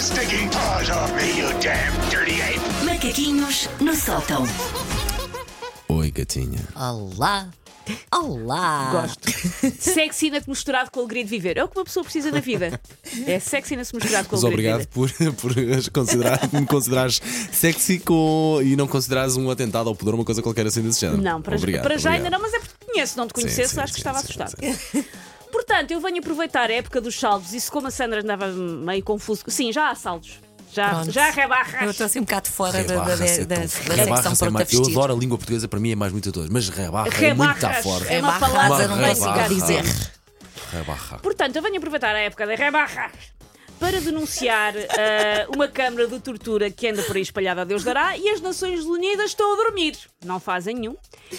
your stinking paws off me, you damn dirty ape! Macaquinhos no sótão. Oi, gatinha. Olá! Olá! Gosto. Sexiness misturado com alegria de viver. É o que uma pessoa precisa na vida. É sexiness misturado com Mas alegria obrigado de viver. por, por considerar, me considerares sexy com, e não considerares um atentado ao pudor, uma coisa qualquer assim desse género. Não, para, Obrigado, para já ainda obrigado. não, mas é porque te conheço. Se não te Sim, conhecesse, sim, acho que sim, estava sim, assustado. Portanto, eu venho aproveitar a época dos saldos e se como a Sandra andava meio confuso. Sim, já há saldos. Já, Pronto. já há Eu rebarras. estou assim um bocado fora da, da, é da, secção é pronta a mais- Eu adoro a língua portuguesa, para mim é mais muito a todos, mas rebarra é muito Rebarras. à fora. É uma Rebarras, palavra não vai ficar dizer. Rebarra. Portanto, eu venho aproveitar a época da rebarras para denunciar ah, uma câmara de tortura que anda por aí espalhada a Deus dará e as Nações Unidas estão a dormir. Não fazem nenhum.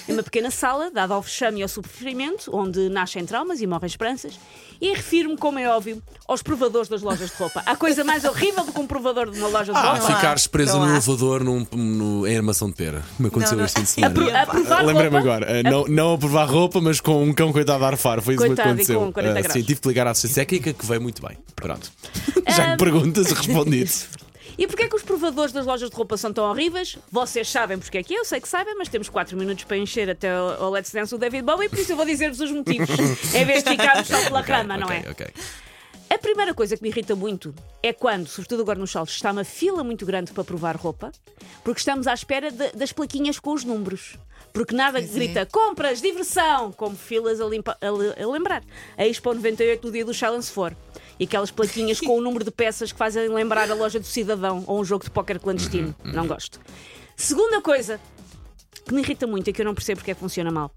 É uma pequena sala dada ao vexame e ao sofrimento, onde nascem traumas e morrem esperanças. E refiro-me, como é óbvio, aos provadores das lojas de roupa. Há coisa mais horrível do que um provador de uma loja de Ah, roupa. ficares preso não no há. elevador num, no, em armação de pera. Me aconteceu Não, não. este fim de semana. Apro- Lembrei-me agora, eh, não, não a provar roupa, mas com um cão coitado a arfar. Foi isso que aconteceu. com 40 Eh, graus. sim, tive que ligar à assistência técnica que veio muito bem. Pronto. Já me perguntas, respondido. E porquê é que os provadores das lojas de roupa são tão horríveis? Vocês sabem porque é que é, eu sei que sabem, mas temos 4 minutos para encher até ao Let's Dance do David Bowie, por isso eu vou dizer-vos os motivos, em vez de ficarmos só pela cama, não Ok, é? ok. A primeira coisa que me irrita muito é quando, sobretudo agora nos saltos, está uma fila muito grande para provar roupa, porque estamos à espera de- das plaquinhas com os números. Porque nada Pois é. grita compras, diversão, como filas a, limpa- a a lembrar. A Expo 98 do dia do Challenge for. E aquelas plaquinhas com o número de peças que fazem lembrar a loja do cidadão ou um jogo de póquer clandestino. Uhum, Não gosto. Segunda coisa que me irrita muito e que eu não percebo porque é que funciona mal.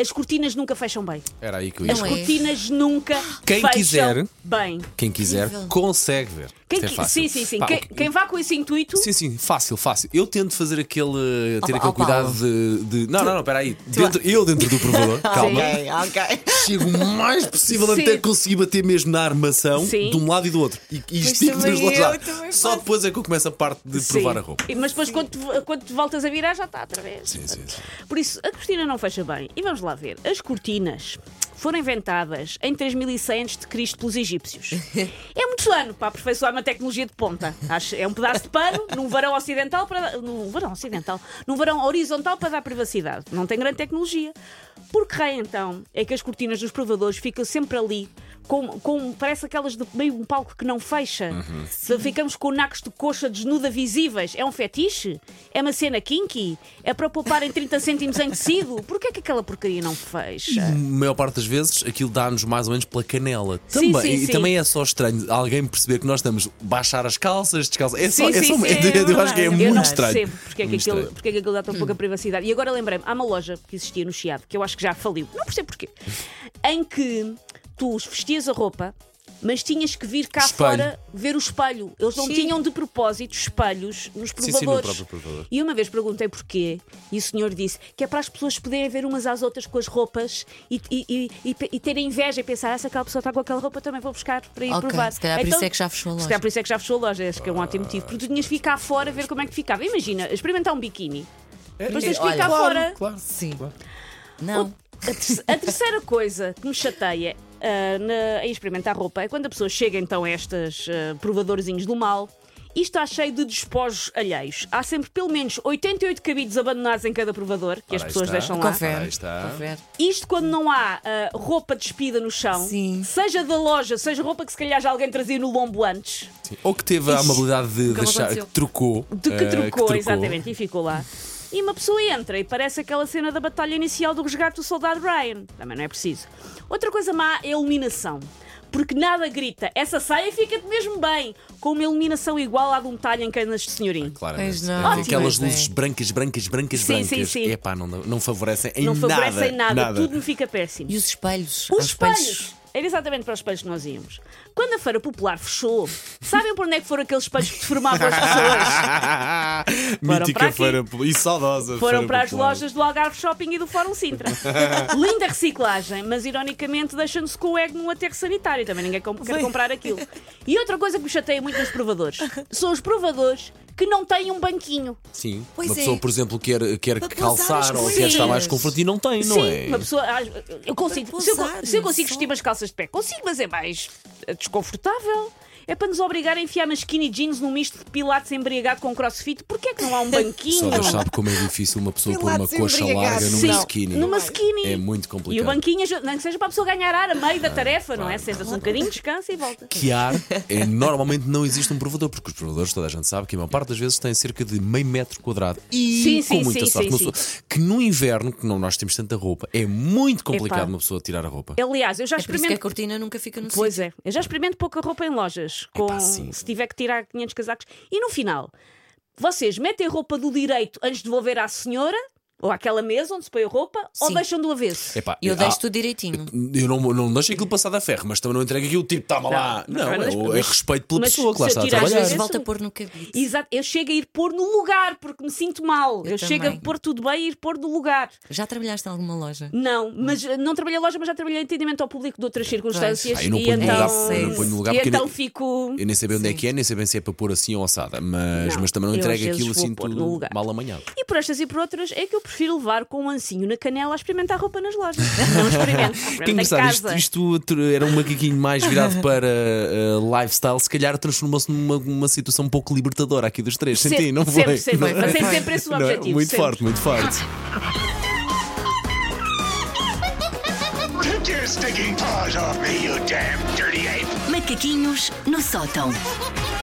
As cortinas nunca fecham bem. Era aí que eu ia As Não é? cortinas nunca Quem fecham quiser. bem. Quem quiser, Incrível. consegue ver. Quem Isto é qui- fácil. sim, sim, sim. Pá, Quem, o- quem vá com esse intuito. Sim, sim, fácil, fácil. Eu tento fazer aquele. ter Oh, aquele cuidado de, de- Não, não, não, espera aí. Dentro- eu dentro do provador, calma. Ok, ok. Chego o mais possível Sim. até conseguir bater mesmo na armação Sim. de um lado e do outro. E, e estico também dos dois eu, lados. Só faço. depois é que eu começo a parte de Sim. provar a roupa. E- Mas depois, quando, tu- quando voltas a virar, já está outra vez. Sim, sim, sim. Por isso, a cortina não fecha bem. E vamos lá ver. As cortinas foram inventadas em 3100 a.C. pelos egípcios. É muito ano para aperfeiçoar uma tecnologia de ponta. Acho- É um pedaço de pano num varão ocidental para num varão ocidental, num varão horizontal para dar privacidade. Não tem grande tecnologia. Por que raio então é que as cortinas dos provadores ficam sempre ali com, com parece aquelas de meio um palco que não fecha. Se Ficamos com nacos de coxa desnuda visíveis. É um fetiche? É uma cena kinky? É para poupar em 30 cêntimos em tecido? Porquê é que aquela porcaria não fecha? A maior parte das vezes aquilo dá-nos mais ou menos pela canela. Sim, Também, sim, e sim. também é só estranho alguém perceber que nós estamos a baixar as calças, descalças. É só, é só- eu, é acho que é muito Eu não estranho. percebo porque é, que aquilo, porque é que aquilo dá tão pouca privacidade. E agora lembrei-me, há uma loja que existia no Chiado, que eu acho que já faliu, não percebo porquê, em que tu vestias a roupa. Mas tinhas que vir cá Espelho. fora ver o espelho. Eles não Sim. tinham de propósito espelhos nos Sim, sim, no provadores. provador. E uma vez perguntei porquê, e o senhor disse que é para as pessoas poderem ver umas às outras com as roupas e, e, e, e, e terem inveja e pensar, ah, se aquela pessoa está com aquela roupa, também vou buscar para ir Ok, provar. se calhar por Então, isso é que já fechou a Se loja. calhar por isso é que já fechou a loja, acho que é um ótimo motivo. Porque tu tinhas que ficar fora a ver como é que ficava. Imagina, experimentar um biquíni. Depois tens que Olha, ficar claro, fora. Claro. Sim. Não. A, ter- a terceira coisa que me chateia ah, na- em experimentar roupa é quando a pessoa chega então a estes ah, provadorzinhos do mal e está cheio de despojos alheios. Há sempre pelo menos 88 cabides abandonados em cada provador que as Ora, aí pessoas está. deixam lá. Confere. Confere. Isto quando não há ah, roupa despida no chão, Sim. seja da loja, seja roupa que se calhar já alguém trazia no lombo antes. Sim. Ou que teve a Ixi, amabilidade de me deixar, aconteceu. que trocou. De que eh, trocou, exatamente, e ficou lá. E uma pessoa entra e parece aquela cena da batalha inicial do resgate do soldado Ryan. Também não é preciso. Outra coisa má é a iluminação. Porque nada grita, essa saia fica-te mesmo bem, com uma iluminação igual à de um talho em canas de senhorim. Claramente. Pois não. É, Ótimo. Aquelas é. luzes brancas, brancas, brancas, Sim, brancas. sim, sim. Epá, não, não favorecem em Não nada. favorecem nada, nada. tudo me fica péssimo. E os espelhos? Os Há espelhos! Era exatamente para os espelhos que nós íamos. Quando a Feira Popular fechou, sabem por onde é que foram aqueles espelhos que deformavam as pessoas? Foram Mítica para aqui. feira e saudosa. Foram para as popular. lojas do Algarve Shopping e do Fórum Sintra. Linda reciclagem, mas ironicamente deixando-se com o ego num aterro sanitário. Também ninguém com- quer comprar aquilo. E outra coisa que me chateia muito nos provadores são os provadores que não têm um banquinho. Sim. Pois uma é. pessoa, por exemplo, quer, quer Para calçar ou quer estar mais confortável e não tem, não Sim, é? uma pessoa. ah, Eu consigo. Se eu, se eu consigo vestir umas calças de pé, consigo, mas é mais desconfortável. É para nos obrigar a enfiar nas skinny jeans num misto de pilates embriagado com crossfit. Porquê é que não há um banquinho? Só Deus sabe como é difícil uma pessoa pôr uma coxa larga numa Sim, skinny. numa skinny. É muito E o complicado. banquinho, nem que seja para a pessoa ganhar ar a meio da tarefa, não é? Senta-se um bocadinho, descansa e volta. Que ar é normalmente não existe um provador, porque os provadores, toda a gente sabe que a maior parte das vezes têm cerca de meio metro quadrado. E Sim, com sim, muita sim, sorte. pessoa- Que no inverno, que não nós temos tanta roupa, é muito complicado Epá. uma pessoa tirar a roupa. Aliás, eu já É por isso que a experimento. cortina nunca fica no Pois sítio. é, eu já experimento pouca roupa em lojas, com, Epá, sim. se tiver que tirar 500 casacos. E no final, vocês metem a roupa do direito antes de devolver à senhora, ou àquela mesa onde se põe a roupa, ou Sim. deixam do avesso? Epá, E eu ah, deixo tudo direitinho. Eu não, não deixo aquilo passar da ferro, mas também não entrego aquilo tipo, toma lá. Não, Não, mas- é, é respeito pela mas pessoa que lá está a às trabalhar. vezes- Volta a pôr no cabide. Exato, eu chego a ir pôr no lugar, porque me sinto mal. Eu, Eu chego a pôr tudo bem e ir pôr no lugar. Já trabalhaste em alguma loja? Não, mas eh, não trabalhei em loja, mas já trabalhei em atendimento ao público de outras circunstâncias. Ah, eu não e ponho no então, lugar- não ponho no lugar e porque então nem- fico. Eu nem sei bem onde é que é, nem sei bem se é para pôr assim ou assada, mas, Não, mas também não às entrego aquilo assim tudo mal amanhado. E por estas e por outras é que eu prefiro levar com um ancinho na canela a experimentar roupa nas lojas. Não experimento. Que experimento em engraçado, isto, casa. isto tr- era um macaquinho mais virado para uh, lifestyle, se calhar transformou-se numa uma situação um pouco libertadora aqui dos três. Sempre- Senti, não foi? sempre, sempre. Não é? Fazem sempre esse o Não é? objetivo, Muito sempre. forte, muito forte. Take your stinking paws off me, you damn dirty ape! Macaquinhos no sótão.